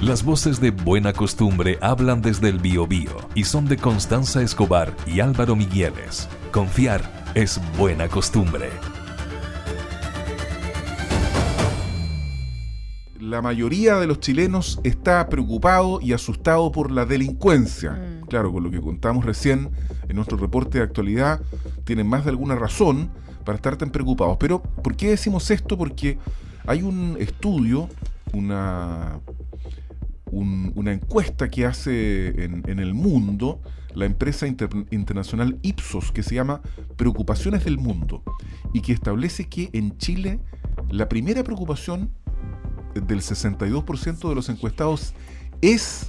Las voces de Buena Costumbre hablan desde el Biobío y son de Constanza Escobar y Álvaro Migueles. Confiar es buena costumbre. La mayoría de los chilenos está preocupado y asustado por la delincuencia. Mm. Claro, con lo que contamos recién en nuestro reporte de actualidad, tienen más de alguna razón para estar tan preocupados. Pero, ¿por qué decimos esto? Porque hay un estudio, una, un- una encuesta que hace en, el mundo la empresa inter- internacional Ipsos, que se llama Preocupaciones del Mundo, y que establece que en Chile la primera preocupación del 62% de los encuestados es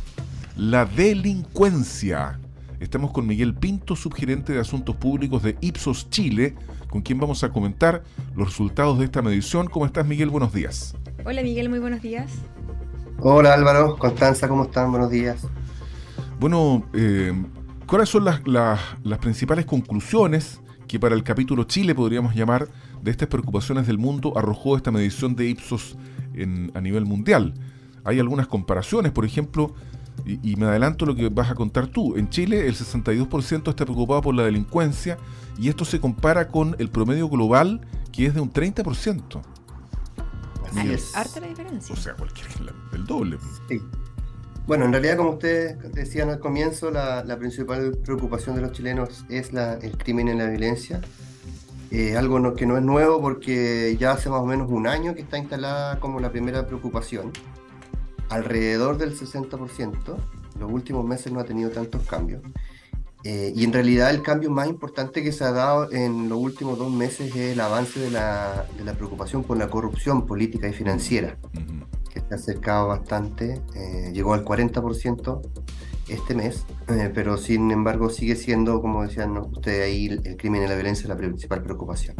la delincuencia. Estamos con Miguel Pinto, subgerente de Asuntos Públicos de Ipsos Chile, con quien vamos a comentar los resultados de esta medición. ¿Cómo estás, Miguel? Buenos días. Hola Miguel, muy buenos días. Hola Álvaro, Constanza, ¿cómo están? Buenos días. Bueno, eh, ¿cuáles son las, las- principales conclusiones que para el capítulo Chile podríamos llamar de estas preocupaciones del mundo arrojó esta medición de Ipsos en- a nivel mundial? Hay algunas comparaciones, por ejemplo, y, y me adelanto lo que vas a contar tú. En Chile el 62% está preocupado por la delincuencia y esto se compara con el promedio global que es de un 30%. Así es. Harta la diferencia. O sea, cualquier, el doble. Sí. Bueno, en realidad, como ustedes decían al comienzo, la, la principal preocupación de los chilenos es la- el crimen y la violencia. Eh, algo no- que no es nuevo porque ya hace más o menos un año que está instalada como la primera preocupación. Alrededor del 60%. Los últimos meses no ha tenido tantos cambios. Eh, y en realidad el cambio más importante que se ha dado en los últimos dos meses es el avance de la, de la preocupación por la corrupción política y financiera que se ha acercado bastante, eh, llegó al 40% este mes, eh, pero sin embargo sigue siendo, como decían ustedes ahí, el, el crimen y la violencia la principal preocupación.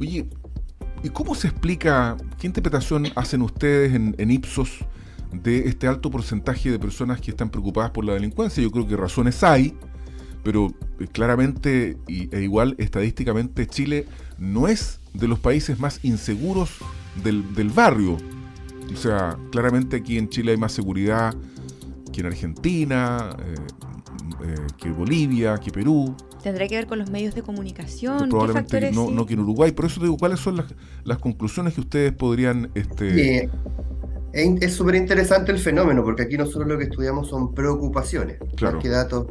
Oye, ¿y cómo se explica, qué interpretación hacen ustedes en, en Ipsos de este alto porcentaje de personas que están preocupadas por la delincuencia? Yo creo que razones hay, pero eh, claramente y- e igual estadísticamente Chile no es de los países más inseguros del, del barrio. O sea, claramente aquí en Chile hay más seguridad que en Argentina, eh, eh, que Bolivia, que Perú. Tendrá que ver con los medios de comunicación. ¿Qué probablemente factores no, sí? no que en Uruguay. Por eso te digo, ¿cuáles son las, las conclusiones que ustedes podrían... Este, es súper interesante el fenómeno, porque aquí nosotros lo que estudiamos son preocupaciones, Claro. más que datos,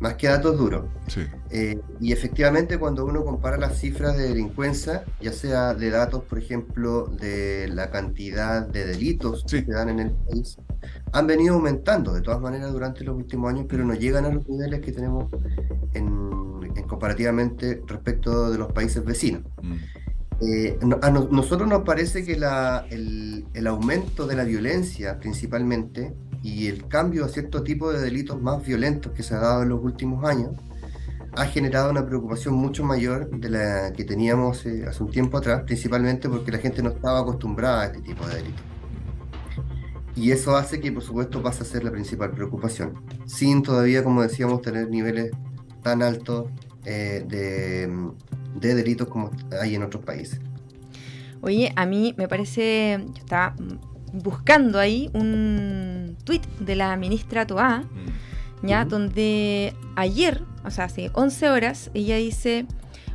más que datos duros. sí. Eh, y efectivamente cuando uno compara las cifras de delincuencia, ya sea de datos, por ejemplo, de la cantidad de delitos Sí. que se dan en el país, han venido aumentando de todas maneras durante los últimos años, pero no llegan a los niveles que tenemos en, en comparativamente respecto de los países vecinos. Mm. Eh, a no- nosotros nos parece que el aumento de la violencia principalmente y el cambio a cierto tipo de delitos más violentos que se ha dado en los últimos años ha generado una preocupación mucho mayor de la que teníamos eh, hace un tiempo atrás, principalmente porque la gente no estaba acostumbrada a este tipo de delitos. Y eso hace que, por supuesto, pase a ser la principal preocupación, sin todavía, como decíamos, tener niveles tan altos eh, de, de delitos como hay en otros países. Oye, a mí me parece, yo estaba buscando ahí un tuit de la ministra Toá, Mm. ¿ya? Donde ayer, o sea, hace 11 horas, ella dice,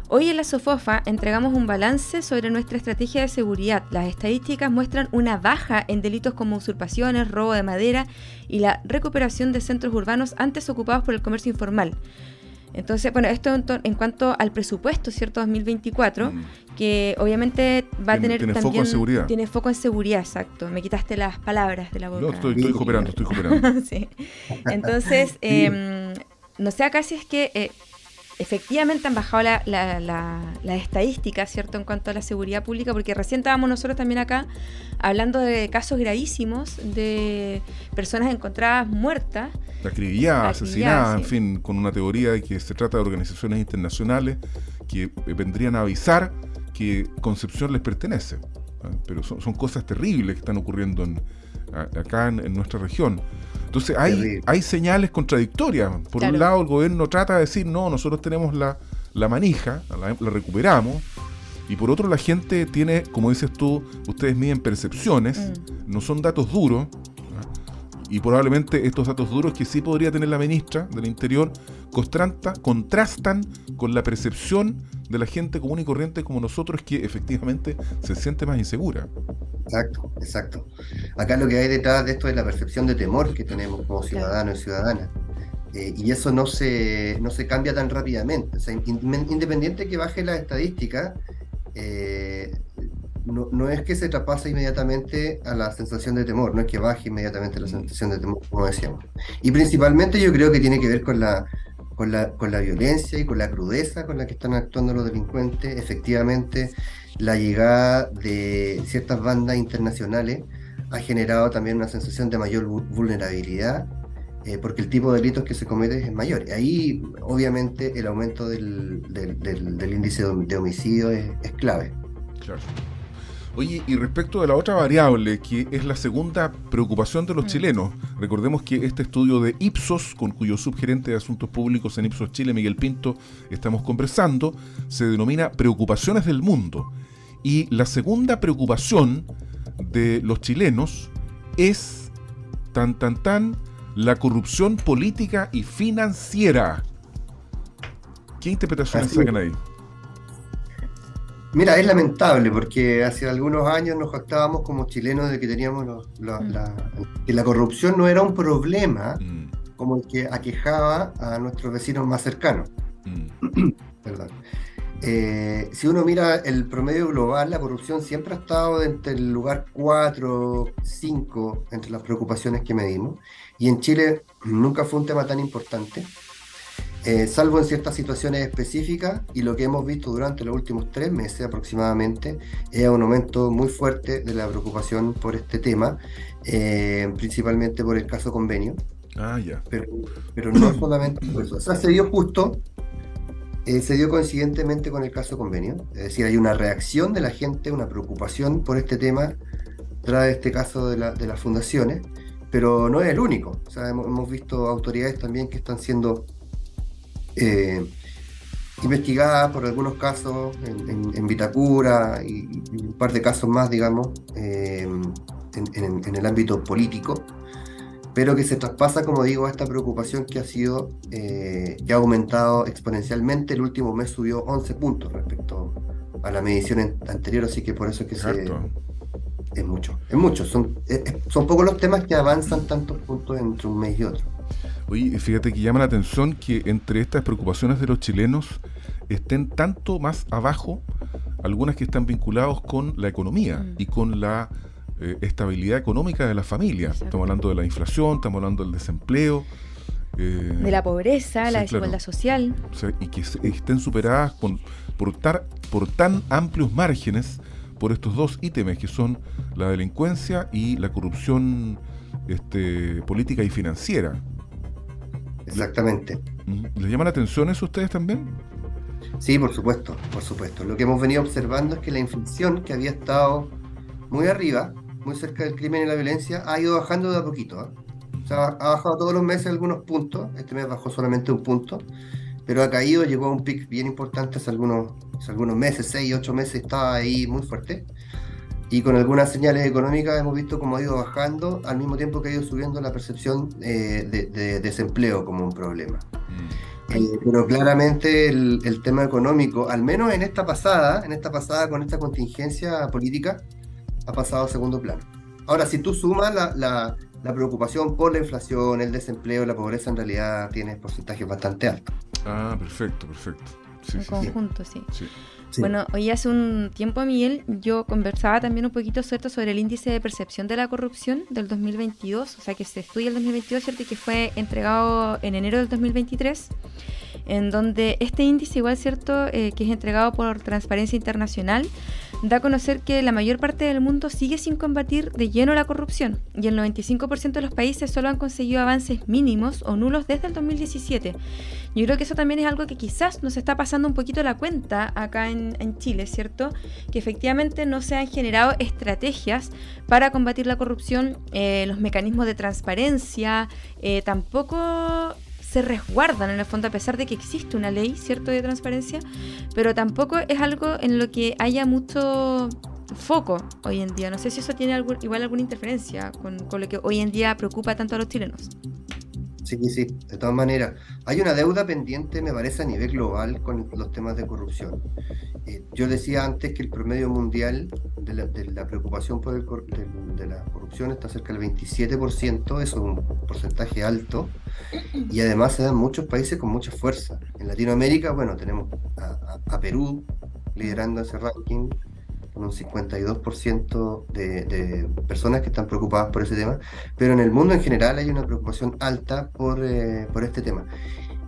hoy en la SOFOFA entregamos un balance sobre nuestra estrategia de seguridad. Las estadísticas muestran una baja en delitos como usurpaciones, robo de madera y la recuperación de centros urbanos antes ocupados por el comercio informal. Entonces, bueno, esto en, en cuanto al presupuesto, ¿cierto? 2024, Mm. que obviamente va a tener tiene foco también... en seguridad. Tiene foco en seguridad, exacto. Me quitaste las palabras de la boca. No, estoy, estoy cooperando, estoy cooperando. Sí. Entonces, em, no sé acá si es que eh, efectivamente han bajado la, la, la- las estadísticas, ¿cierto? En cuanto a la seguridad pública, porque recién estábamos nosotros también acá hablando de casos gravísimos de personas encontradas muertas. Acribillada, Acribillada, asesinada, en fin, con una teoría de que se trata de organizaciones internacionales que eh, vendrían a avisar que Concepción les pertenece. ¿ah? Pero son, son cosas terribles que están ocurriendo en- acá en, en nuestra región. Entonces hay, hay señales contradictorias. Por Claro. un lado, el gobierno trata de decir, no, nosotros tenemos la, la manija, la, la recuperamos. Y por otro, la gente tiene, como dices tú, ustedes miden percepciones, Mm. no son datos duros, y probablemente estos datos duros que sí podría tener la ministra del Interior contrasta, contrastan con la percepción de la gente común y corriente como nosotros que efectivamente se siente más insegura. Exacto, exacto. Acá lo que hay detrás de esto es la percepción de temor que tenemos como ciudadanos y ciudadanas. Eh, y eso no se, no se cambia tan rápidamente. O sea, independiente que baje la estadística, eh, no, no, es que se traspase inmediatamente a la sensación de temor, no es que baje inmediatamente la mm. sensación de temor, como decíamos. Y principalmente yo creo que tiene que ver con la, con la, con la violencia y con la crudeza con la que están actuando los delincuentes. Efectivamente, la llegada de ciertas bandas internacionales ha generado también una sensación de mayor vulnerabilidad eh, porque el tipo de delitos que se cometen es mayor. Y ahí, obviamente, el aumento del, del, índice de homicidio es, clave. Claro. Oye, y respecto de la otra variable, que es la segunda preocupación de los mm. chilenos, recordemos que este estudio de Ipsos, con cuyo subgerente de Asuntos Públicos en Ipsos Chile, Miguel Pinto, estamos conversando, se denomina Preocupaciones del Mundo. Y la segunda preocupación de los chilenos es, tan, tan, tan, la corrupción política y financiera. ¿Qué interpretaciones sacan ahí? Mira, es lamentable porque hace algunos años nos jactábamos como chilenos de que teníamos la, mm. que la corrupción no era un problema mm. como el que aquejaba a nuestros vecinos más cercanos. Mm. Perdón. Eh, si uno mira el promedio global, la corrupción siempre ha estado entre el lugar 4, 5 entre las preocupaciones que medimos. Y en Chile nunca fue un tema tan importante, eh, salvo en ciertas situaciones específicas. Y lo que hemos visto durante los últimos tres meses aproximadamente es un aumento muy fuerte de la preocupación por este tema, eh, principalmente por el caso convenio. Ah, ya. Pero, pero no solamente por eso. O sea, se dio justo eh, se dio coincidentemente con el caso convenio, es decir, hay una reacción de la gente, una preocupación por este tema tras este caso de, las fundaciones, pero no es el único. O hemos, visto autoridades también que están siendo eh, investigadas por algunos casos en, Vitacura y, un par de casos más, digamos, eh, en el ámbito político pero que se traspasa, como digo, a esta preocupación que ha sido, eh, que ha aumentado exponencialmente. El último mes subió 11 puntos respecto a la medición anterior, así que por eso es que se, es mucho, es mucho. Son, son pocos los temas que avanzan tantos puntos entre un mes y otro. Oye, fíjate que llama la atención que entre estas preocupaciones de los chilenos estén tanto más abajo algunas que están vinculadas con la economía mm. y con la eh, estabilidad económica de las familias. Estamos hablando de la inflación, estamos hablando del desempleo. Eh, de la pobreza, la desigualdad social. y que estén superadas por, por tan amplios márgenes por estos dos ítems que son la delincuencia y la corrupción este, política y financiera. Exactamente. ¿Les llama la atención eso a ustedes también? Sí, por supuesto, por supuesto. Lo que hemos venido observando es que la inflación que había estado muy arriba, muy cerca del crimen y la violencia, ha ido bajando de a poquito. ¿eh? O sea, ha bajado todos los meses algunos puntos, este mes bajó solamente un punto, pero ha caído, llegó a un pic bien importante hace algunos, algunos meses, 6, 8 meses, estaba ahí muy fuerte. Y con algunas señales económicas hemos visto cómo ha ido bajando, al mismo tiempo que ha ido subiendo la percepción eh, de, desempleo como un problema. Mm. Eh, pero claramente el, el, tema económico, al menos en esta pasada, en esta pasada con esta contingencia política, ha pasado a segundo plano. Ahora, si tú sumas la, la, preocupación por la inflación, el desempleo, la pobreza, en realidad tienes porcentajes bastante altos. Ah, perfecto, perfecto. en conjunto, sí. Bueno, hoy hace un tiempo, Miguel, yo conversaba también un poquito ¿cierto? sobre el índice de percepción de la corrupción del 2022, o sea, que se estudia el 2022, ¿cierto? Y que fue entregado en enero del 2023 en donde este índice, igual cierto, eh, que es entregado por Transparencia Internacional, da a conocer que la mayor parte del mundo sigue sin combatir de lleno la corrupción y el 95% de los países solo han conseguido avances mínimos o nulos desde el 2017. Yo creo que eso también es algo que quizás nos está pasando un poquito la cuenta acá en, Chile, ¿cierto? Que efectivamente no se han generado estrategias para combatir la corrupción, eh, los mecanismos de transparencia, eh, tampoco se resguardan en el fondo a pesar de que existe una ley, ¿cierto?, de transparencia, pero tampoco es algo en lo que haya mucho foco hoy en día. No sé si eso tiene igual alguna interferencia con, con, lo que hoy en día preocupa tanto a los chilenos. Sí, sí, de todas maneras. Hay una deuda pendiente, me parece, a nivel global con los temas de corrupción. Eh, yo decía antes que el promedio mundial de la, preocupación por el, de, la corrupción está cerca del 27%, eso es un porcentaje alto, y además se dan muchos países con mucha fuerza. En Latinoamérica, bueno, tenemos a Perú liderando ese ranking, un 52% de, de, personas que están preocupadas por ese tema, pero en el mundo en general hay una preocupación alta por, eh, por este tema.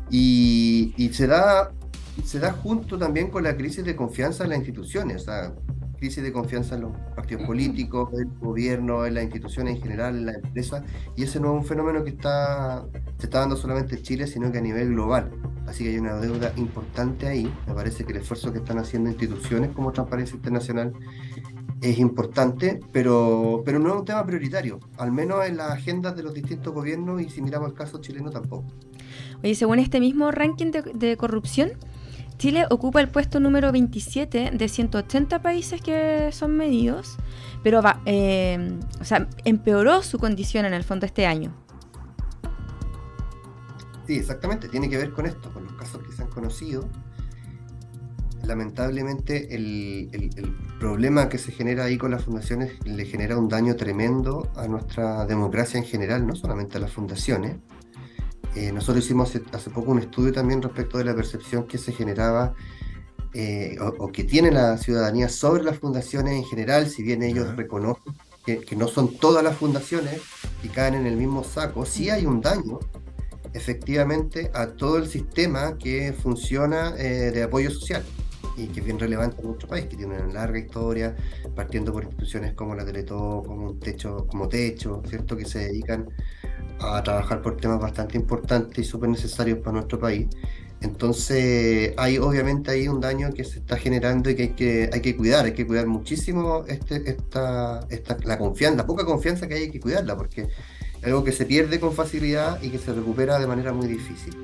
Y, y, se, da, se da junto también con la crisis de confianza en las instituciones, o sea, crisis de confianza en los partidos políticos, en el gobierno, en las instituciones en general, en las empresas, y ese no es un fenómeno que está, se está dando solamente en Chile, sino que a nivel global. Así que hay una deuda importante ahí. Me parece que el esfuerzo que están haciendo instituciones como Transparencia Internacional es importante, pero, pero no es un tema prioritario, al menos en las agendas de los distintos gobiernos y si miramos el caso chileno tampoco. Oye, según este mismo ranking de, de corrupción, Chile ocupa el puesto número 27 de 180 países que son medidos, pero va, eh, o sea, empeoró su condición en el fondo este año. Sí, exactamente, tiene que ver con esto, con los casos que se han conocido. Lamentablemente el, el problema que se genera ahí con las fundaciones le genera un daño tremendo a nuestra democracia en general, no solamente a las fundaciones. Eh, nosotros hicimos hace, poco un estudio también respecto de la percepción que se generaba eh, o, que tiene la ciudadanía sobre las fundaciones en general, si bien ellos reconocen que, no son todas las fundaciones y caen en el mismo saco, sí hay un daño efectivamente a todo el sistema que funciona eh, de apoyo social y que es bien relevante en nuestro país, que tiene una larga historia, partiendo por instituciones como la Teletó, como un techo, como Techo, ¿cierto? que se dedican a trabajar por temas bastante importantes y súper necesarios para nuestro país. Entonces, hay obviamente ahí un daño que se está generando y que hay que, hay que cuidar, hay que cuidar muchísimo este, esta, esta, la confianza, la poca confianza que hay, hay que cuidarla, porque es algo que se pierde con facilidad y que se recupera de manera muy difícil.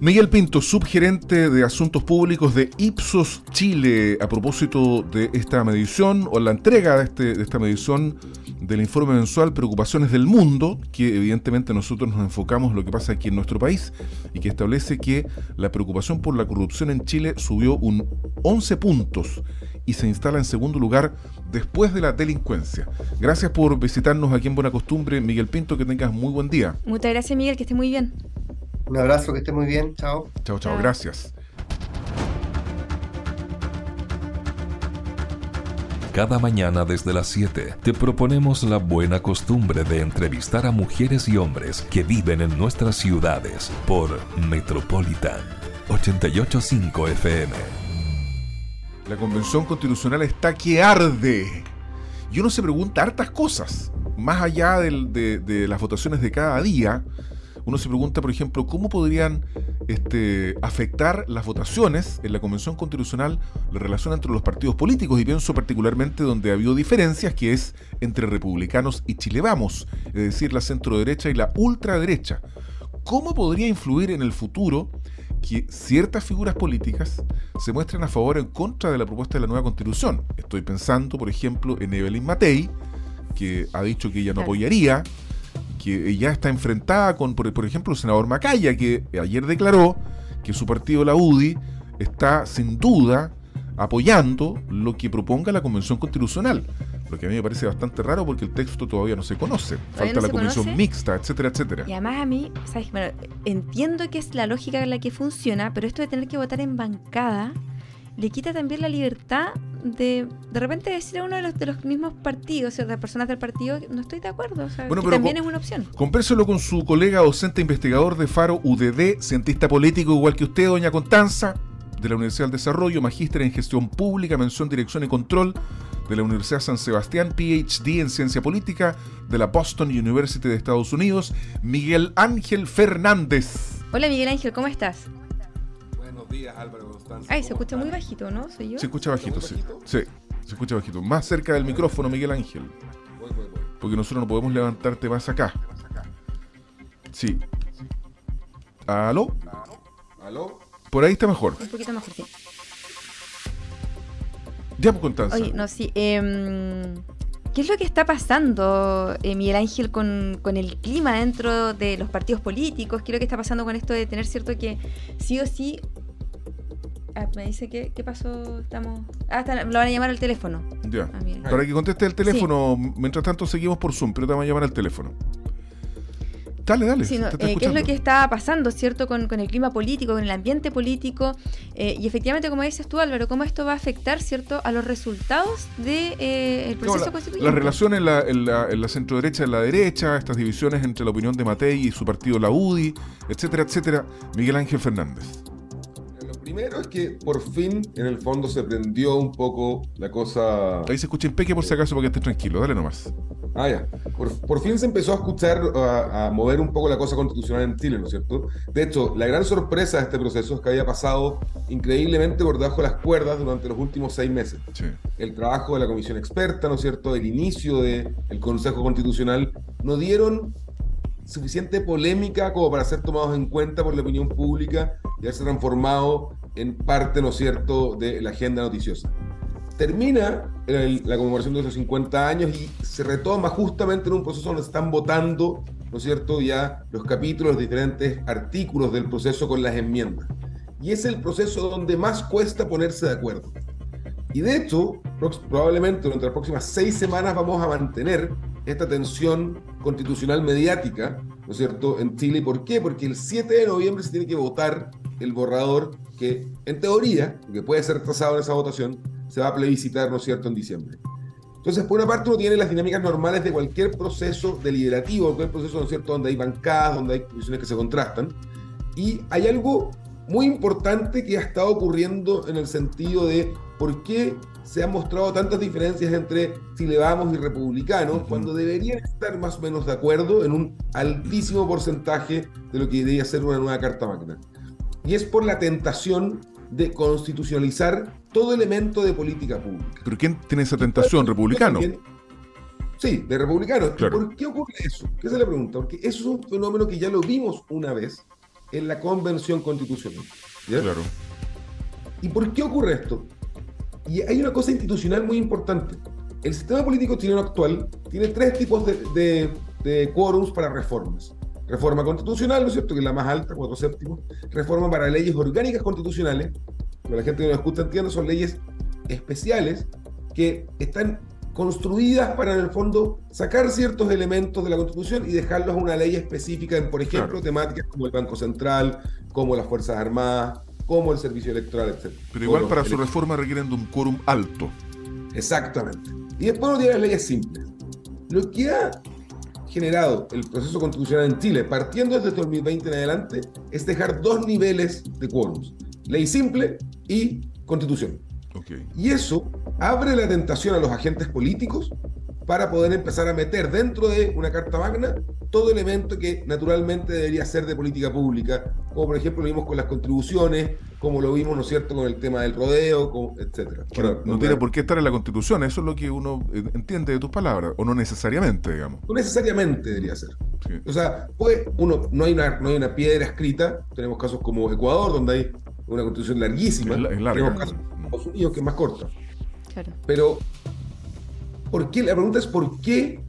Miguel Pinto, subgerente de Asuntos Públicos de Ipsos Chile, a propósito de esta medición o la entrega de, este, de esta medición del informe mensual Preocupaciones del Mundo, que evidentemente nosotros nos enfocamos en lo que pasa aquí en nuestro país y que establece que la preocupación por la corrupción en Chile subió un 11 puntos y se instala en segundo lugar después de la delincuencia. Gracias por visitarnos aquí en Buena Costumbre, Miguel Pinto, que tengas muy buen día. Muchas gracias, Miguel, que esté muy bien. Un abrazo, que esté muy bien. Chao. Chao, chao, gracias. Cada mañana desde las 7 te proponemos la buena costumbre de entrevistar a mujeres y hombres que viven en nuestras ciudades por Metropolitan 885 FM. La Convención Constitucional está que arde. Y uno se pregunta hartas cosas, más allá de, de las votaciones de cada día uno se pregunta, por ejemplo, cómo podrían este, afectar las votaciones en la Convención Constitucional la relación entre los partidos políticos y pienso particularmente donde ha habido diferencias que es entre republicanos y Chile Vamos, es decir, la centro derecha y la ultraderecha. ¿Cómo podría influir en el futuro que ciertas figuras políticas se muestren a favor o en contra de la propuesta de la nueva constitución? Estoy pensando, por ejemplo, en Evelyn Matei, que ha dicho que ella no apoyaría que ya está enfrentada con, por, ejemplo, el senador Macaya, que ayer declaró que su partido, la UDI, está sin duda apoyando lo que proponga la Convención Constitucional. Lo que a mí me parece bastante raro porque el texto todavía no se conoce. Falta la convención mixta, etcétera, etcétera. Y además a mí, ¿sabes? Bueno, entiendo que es la lógica en la que funciona, pero esto de tener que votar en bancada le quita también la libertad de de repente decir a uno de los, de los mismos partidos, o de personas del partido, no estoy de acuerdo. O sea, que también es una opción. Compérselo con su colega docente investigador de Faro UDD, cientista político igual que usted, doña Constanza, de la Universidad del Desarrollo, magíster en gestión pública, mención dirección y control de la Universidad San Sebastián, PhD en ciencia política de la Boston University de Estados Unidos, Miguel Ángel Fernández. Hola Miguel Ángel, ¿cómo estás? Buenos días, Álvaro. Ay, se escucha muy bajito, ¿no? ¿Soy yo? Se escucha bajito, sí. Sí, se escucha bajito. Más cerca del micrófono, Miguel Ángel. Porque nosotros no podemos levantarte más acá. Sí. ¿Aló? ¿Aló? Por ahí está mejor. Un poquito mejor, sí. Ya, pues, Constanza. Oye, no, sí. em, ¿Qué es lo que está pasando, eh, Miguel Ángel, con, con el clima dentro de los partidos políticos? ¿Qué es lo que está pasando con esto de tener cierto que sí o sí... Ah, me dice que qué pasó, estamos... Ah, está- lo van a llamar al teléfono. Ya. Ah, mira. Para que conteste el teléfono, mientras tanto seguimos por Zoom, pero te vamos a llamar al teléfono. Dale, dale. Sí, no, eh, ¿Qué es lo que está pasando, cierto, con, con el clima político, con el ambiente político? Eh, y efectivamente, como dices tú, Álvaro, ¿cómo esto va a afectar, cierto, a los resultados del de, el No, proceso la, constituyente? la relación en la, en la, en la centro derecha y en la derecha, estas divisiones entre la opinión de Matei y su partido, la UDI, etcétera, etcétera. Miguel Ángel Fernández. Primero es que por fin, en el fondo, se prendió un poco la cosa. Ahí se escucha impeque por si acaso para que estés tranquilo. Dale nomás. Ah, ya. Por, por fin se empezó a escuchar, a, a mover un poco la cosa constitucional en Chile, ¿no es cierto? De hecho, la gran sorpresa de este proceso es que había pasado increíblemente por debajo de las cuerdas durante los últimos seis meses. Sí. el trabajo de la comisión experta, ¿no es cierto?, el inicio del Consejo Constitucional, no dieron suficiente polémica como para ser tomados en cuenta por la opinión pública y haberse transformado en parte, ¿no es cierto?, de la agenda noticiosa. Termina el- la conmemoración de los 50 años y se retoma justamente en un proceso donde se están votando, ¿no es cierto?, ya los capítulos, los diferentes artículos del proceso con las enmiendas. Y es el proceso donde más cuesta ponerse de acuerdo. Y de hecho, probablemente durante las próximas seis semanas vamos a mantener esta tensión constitucional mediática, ¿no es cierto?, en Chile. ¿Por qué? Porque el 7 de noviembre se tiene que votar el borrador que, en teoría, que puede ser trazado en esa votación, se va a plebiscitar, ¿no es cierto?, en diciembre. Entonces, por una parte, uno tiene las dinámicas normales de cualquier proceso deliberativo, cualquier proceso, ¿no es cierto?, donde hay bancadas, donde hay posiciones que se contrastan. Y hay algo muy importante que ha estado ocurriendo en el sentido de por qué se han mostrado tantas diferencias entre Chile Vamos y republicanos Ujú. cuando deberían estar más o menos de acuerdo en un altísimo porcentaje de lo que debería ser una nueva Carta Magna. Y es por la tentación de constitucionalizar todo elemento de política pública. ¿Pero quién tiene esa tentación? ¿Republicano? Sí, de republicanos. ¿Y Claro. ¿Por qué ocurre eso? ¿Qué es la pregunta? Porque eso es un fenómeno que ya lo vimos una vez en la Convención Constitucional. ¿ya? Claro. ¿Y por qué ocurre esto? Y hay una cosa institucional muy importante. El sistema político chileno actual tiene tres tipos de, de, de quórums para reformas. Reforma constitucional, ¿no es cierto? Que es la más alta, cuatro séptimos. Reforma para leyes orgánicas constitucionales. Para la gente que no escucha entiende, son leyes especiales que están construidas para, en el fondo, sacar ciertos elementos de la Constitución y dejarlos a una ley específica en, por ejemplo, Claro. temáticas como el Banco Central, como las Fuerzas Armadas, como el Servicio Electoral, etc. Pero igual para su reforma requieren de un quórum alto. Exactamente. Y después uno tiene las leyes simples. Lo que ha generado el proceso constitucional en Chile, partiendo desde 2020 en adelante, es dejar dos niveles de quórums. Ley simple y constitución. Y eso abre la tentación a los agentes políticos para poder empezar a meter dentro de una Carta Magna todo elemento que naturalmente debería ser de política pública, como por ejemplo lo vimos con las contribuciones, como lo vimos, ¿no es cierto?, con el tema del rodeo, con- etcétera. No, tiene por qué estar en la Constitución, eso es lo que uno eh, entiende de tus palabras, o no necesariamente, digamos. No necesariamente debería ser. Sí. O sea, pues uno, no hay una, no hay una piedra escrita. Tenemos casos como Ecuador, donde hay una constitución larguísima. Es la- es larga. Tenemos casos como Estados Unidos, que es más corta. Claro. Pero, ¿por qué? La pregunta es ¿por qué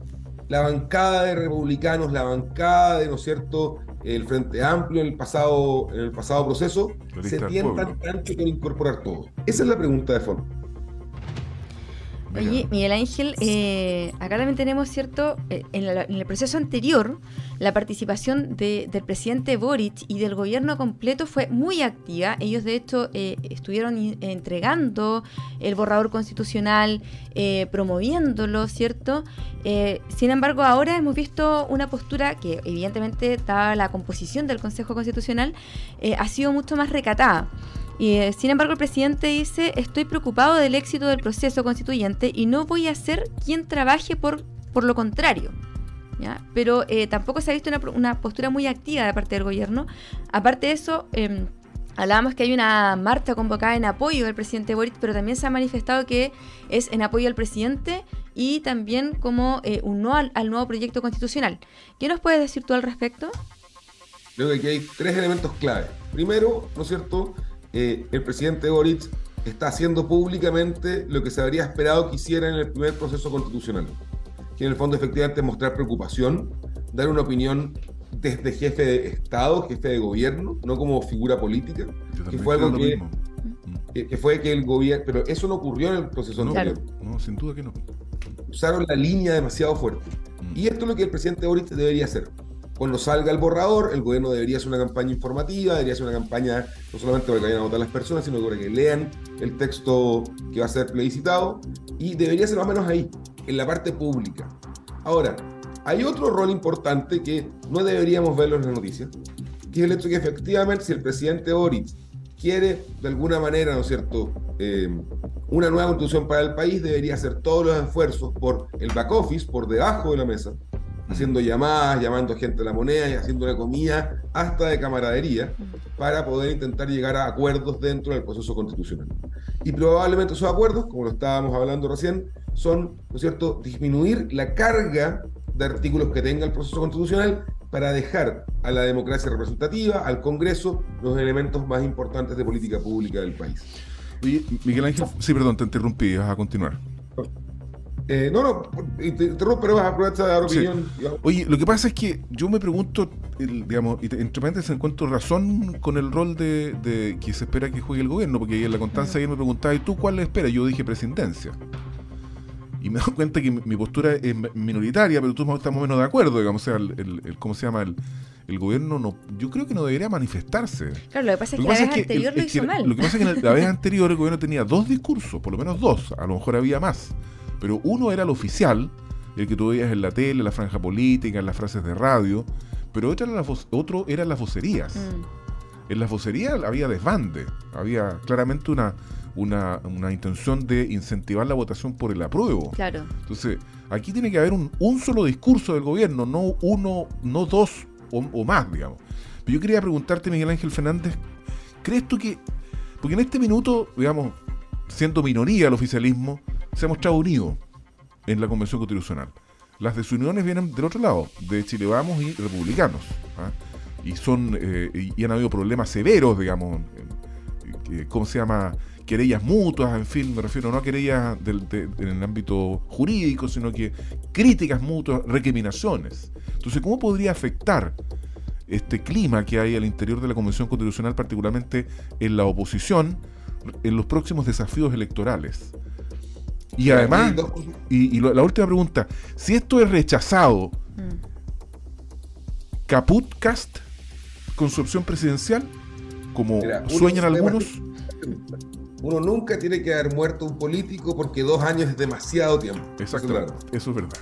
la bancada de republicanos, la bancada de, ¿no es cierto?, el Frente Amplio en el pasado, en el pasado proceso, se tientan tanto con incorporar todo? Esa es la pregunta de fondo. Oye, Miguel Ángel, eh, acá también tenemos, ¿cierto? Eh, en, la- en el proceso anterior, la participación de- del presidente Boric y del gobierno completo fue muy activa. Ellos, de hecho, eh, estuvieron entregando el borrador constitucional, eh, promoviéndolo, ¿cierto? Eh, sin embargo, ahora hemos visto una postura que, evidentemente, dada la composición del Consejo Constitucional, ha sido mucho más recatada. Eh, sin embargo, el presidente dice, estoy preocupado del éxito del proceso constituyente y no voy a ser quien trabaje por, por lo contrario. Pero eh, tampoco se ha visto una, una postura muy activa de parte del gobierno. Aparte de eso, eh, hablábamos que hay una marcha convocada en apoyo del presidente Boric, pero también se ha manifestado que es en apoyo al presidente y también como eh, un no al, al nuevo proyecto constitucional. ¿Qué nos puedes decir tú al respecto? Creo que aquí hay tres elementos clave. Primero, ¿no es cierto? Eh, el presidente Boric está haciendo públicamente lo que se habría esperado que hiciera en el primer proceso constitucional, que en el fondo efectivamente es mostrar preocupación, dar una opinión desde jefe de Estado, jefe de gobierno, no como figura política, que fue algo que, que, fue que el gobierno, pero eso no ocurrió en el proceso no, anterior. No, sin duda que no. Usaron la línea demasiado fuerte. Mm. Y esto es lo que el presidente Boric debería hacer. Cuando salga el borrador, el gobierno debería hacer una campaña informativa, debería hacer una campaña no solamente para que vayan a votar las personas, sino para que lean el texto que va a ser plebiscitado, y debería ser más o menos ahí, en la parte pública. Ahora, hay otro rol importante que no deberíamos verlo en las noticias, que es el hecho que efectivamente si el presidente Boric quiere de alguna manera, ¿no es cierto?, eh, una nueva constitución para el país, debería hacer todos los esfuerzos por el back office, por debajo de la mesa, haciendo llamadas, llamando a gente a la moneda y haciendo una comida hasta de camaradería para poder intentar llegar a acuerdos dentro del proceso constitucional. Y probablemente esos acuerdos, como lo estábamos hablando recién, son, ¿no es cierto?, disminuir la carga de artículos que tenga el proceso constitucional para dejar a la democracia representativa, al Congreso, los elementos más importantes de política pública del país. Miguel Ángel, sí, perdón, te interrumpí, vas a continuar. Eh, no, no, interrumpo, pero vas a aprovechar de dar opinión. Oye, lo que pasa es que yo me pregunto, digamos, entre paréntesis encuentro razón con el rol de, que se espera que juegue el gobierno, porque en la constancia ayer me preguntaba, ¿y tú cuál le esperas? Yo dije presidencia. Y me doy cuenta que mi postura es minoritaria, pero tú estamos más o menos de acuerdo, digamos, o sea, el, ¿cómo se llama? El, el gobierno no, yo creo que no debería manifestarse. Claro, lo que pasa es que, la vez anterior lo hizo mal. Lo que pasa es que la vez anterior el gobierno tenía dos discursos, por lo menos dos, a lo mejor había más. Pero uno era el oficial, el que tú veías en la tele, en la franja política, en las frases de radio, pero otro era, la otro las vocerías. Mm. En las vocerías había desbande, había claramente una, una, intención de incentivar la votación por el apruebo. Claro. Entonces, aquí tiene que haber un, un solo discurso del gobierno, no uno, no dos o, más, digamos. Pero yo quería preguntarte, Miguel Ángel Fernández, ¿crees tú que, porque en este minuto, digamos, siendo minoría el oficialismo, se ha mostrado unido en la Convención Constitucional. Las desuniones vienen del otro lado, de Chile Vamos y republicanos. ¿ah? Y son eh, y han habido problemas severos, digamos, ¿cómo se llama? Querellas mutuas, en fin, me refiero no a querellas en el ámbito jurídico, sino que críticas mutuas, recriminaciones. Entonces, ¿cómo podría afectar este clima que hay al interior de la Convención Constitucional, particularmente en la oposición, en los próximos desafíos electorales? Y además, y, la última pregunta, si esto es rechazado, mm. ¿Caputcast con su opción presidencial? Como sueñan algunos. Uno nunca tiene que haber muerto un político porque dos años es demasiado tiempo. Exacto, eso es verdad.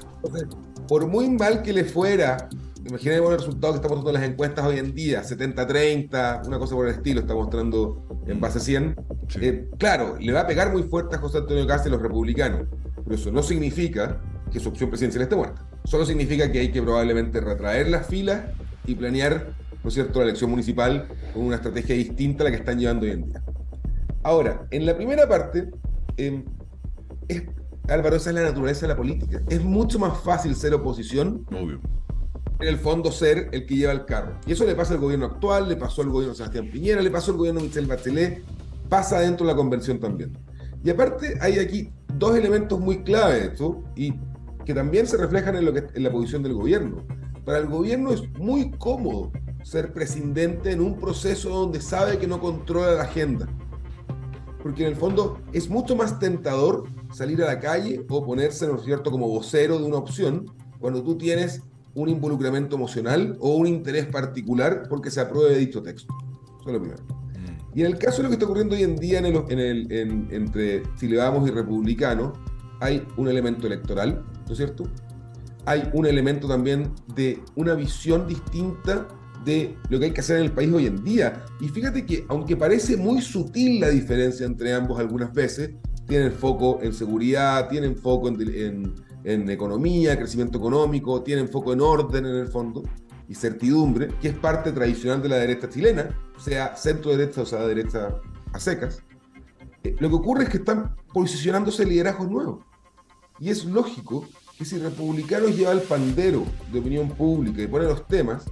por muy mal que le fuera, imaginemos el resultado que estamos mostrando las encuestas hoy en día, 70-30, una cosa por el estilo, está mostrando en base 100. Eh, claro, le va a pegar muy fuerte a José Antonio Castro y los republicanos, pero eso no significa que su opción presidencial esté muerta. Solo significa que hay que probablemente retraer las filas y planear, ¿no es cierto?, la elección municipal con una estrategia distinta a la que están llevando hoy en día. Ahora, en la primera parte, em, Álvaro, esa es la naturaleza de la política. Es mucho más fácil ser oposición Obvio en el fondo ser el que lleva el carro. Y eso le pasa al gobierno actual, le pasó al gobierno de Sebastián Piñera, le pasó al gobierno de Michel Bachelet, pasa dentro de la convención también. Y aparte hay aquí dos elementos muy clave esto y que también se reflejan en, lo que, en la posición del gobierno. Para el gobierno es muy cómodo ser presidente en un proceso donde sabe que no controla la agenda. Porque en el fondo es mucho más tentador salir a la calle o ponerse, ¿no es cierto?, como vocero de una opción cuando tú tienes un involucramiento emocional o un interés particular porque se apruebe dicho texto. Eso es lo primero. Y en el caso de lo que está ocurriendo hoy en día entre Vamos y Republicano, hay un elemento electoral, ¿no es cierto? Hay un elemento también de una visión distinta de lo que hay que hacer en el país hoy en día. Y fíjate que, aunque parece muy sutil la diferencia entre ambos algunas veces, tienen foco en seguridad, tienen foco en, en economía, crecimiento económico, tienen foco en orden en el fondo y certidumbre, que es parte tradicional de la derecha chilena, sea centro derecha o sea derecha a secas. Eh, lo que ocurre es que están posicionándose liderazgos nuevos. Y es lógico que si republicanos lleva el pandero de opinión pública y pone los temas,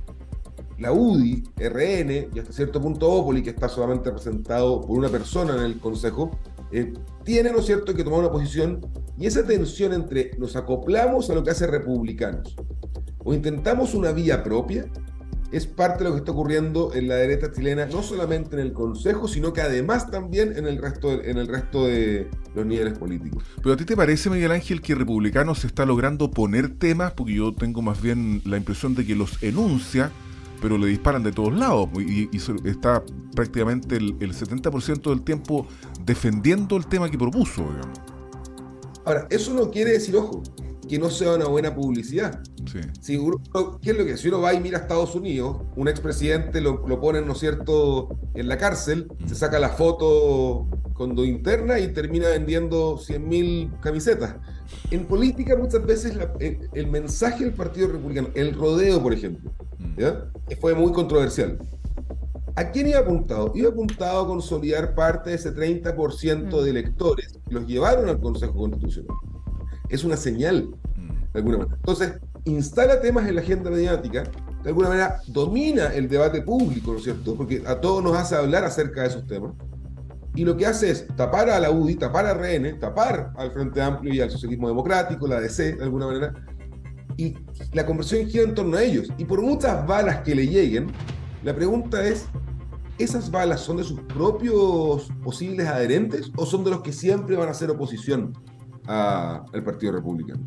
la UDI, RN y hasta cierto punto Opoli, que está solamente representado por una persona en el Consejo, eh, tiene, ¿no es cierto?, que tomar una posición y esa tensión entre nos acoplamos a lo que hace republicanos o intentamos una vía propia es parte de lo que está ocurriendo en la derecha chilena, no solamente en el Consejo, sino que además también en el resto de, en el resto de los niveles políticos. Pero a ti te parece, Miguel Ángel, que Republicanos se está logrando poner temas, porque yo tengo más bien la impresión de que los enuncia, pero le disparan de todos lados, y, está prácticamente el, el 70% del tiempo defendiendo el tema que propuso, digamos. Ahora, eso no quiere decir, ojo, que no sea una buena publicidad. Si ¿Qué es lo que Si uno va y mira a Estados Unidos, un expresidente lo, lo ponen, ¿no es cierto?, en la cárcel, mm. se saca la foto con do interna y termina vendiendo 100.000 camisetas. En política muchas veces el, mensaje del Partido Republicano, el rodeo, por ejemplo, mm. ¿ya? fue muy controversial. ¿A quién iba apuntado? Iba apuntado a consolidar parte de ese 30% mm. de electores que los llevaron al Consejo Constitucional. Es una señal, de alguna manera. Entonces, instala temas en la agenda mediática, de alguna manera domina el debate público, ¿no es cierto? Porque a todos nos hace hablar acerca de esos temas. Y lo que hace es tapar a la UDI, tapar a RN, tapar al Frente Amplio y al Socialismo Democrático, la DC, de alguna manera. Y la conversación gira en torno a ellos. Y por muchas balas que le lleguen, la pregunta es, ¿esas balas son de sus propios posibles adherentes o son de los que siempre van a hacer oposición al Partido Republicano?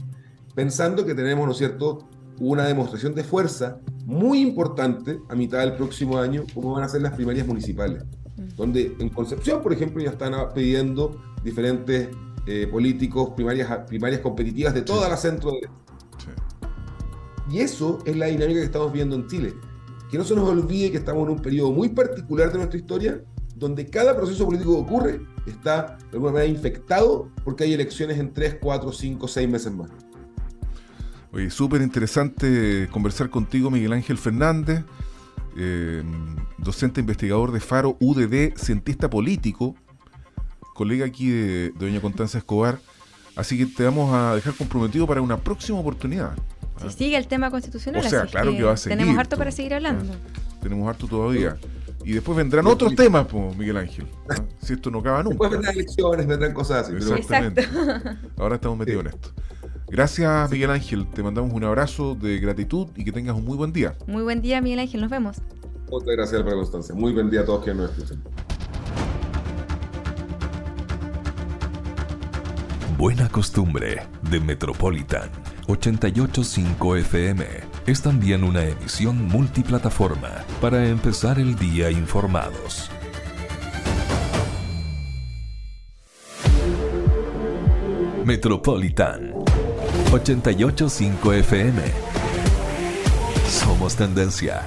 Pensando que tenemos, ¿no es cierto?, una demostración de fuerza muy importante a mitad del próximo año, como van a ser las primarias municipales, mm. donde en Concepción, por ejemplo, ya están pidiendo diferentes eh, políticos primarias, primarias competitivas de toda la centro derecha. Y eso es la dinámica que estamos viendo en Chile. Que no se nos olvide que estamos en un periodo muy particular de nuestra historia, donde cada proceso político que ocurre está de alguna manera infectado porque hay elecciones en 3, 4, 5, 6 meses más. Oye, súper interesante conversar contigo, Miguel Ángel Fernández, eh, docente investigador de Faro UDD, cientista político, colega aquí de, Doña Constanza Escobar. Así que te vamos a dejar comprometido para una próxima oportunidad. Si sigue el tema constitucional, o sea, claro que, va a seguir. Tenemos harto para seguir hablando. Tenemos harto todavía. Y después vendrán otros temas, pues, Miguel Ángel. Si esto no acaba nunca. Después vendrán elecciones, vendrán cosas así. Exactamente. Ahora estamos metidos en esto. Gracias, Miguel Ángel. Te mandamos un abrazo de gratitud y que tengas un muy buen día. Muy buen día, Miguel Ángel. Nos vemos. Muchas gracias por la constancia. Muy buen día a todos que nos escuchan. Buena costumbre de Metropolitan 885 FM es también una emisión multiplataforma para empezar el día informados. Metropolitan 885 FM. Somos tendencia.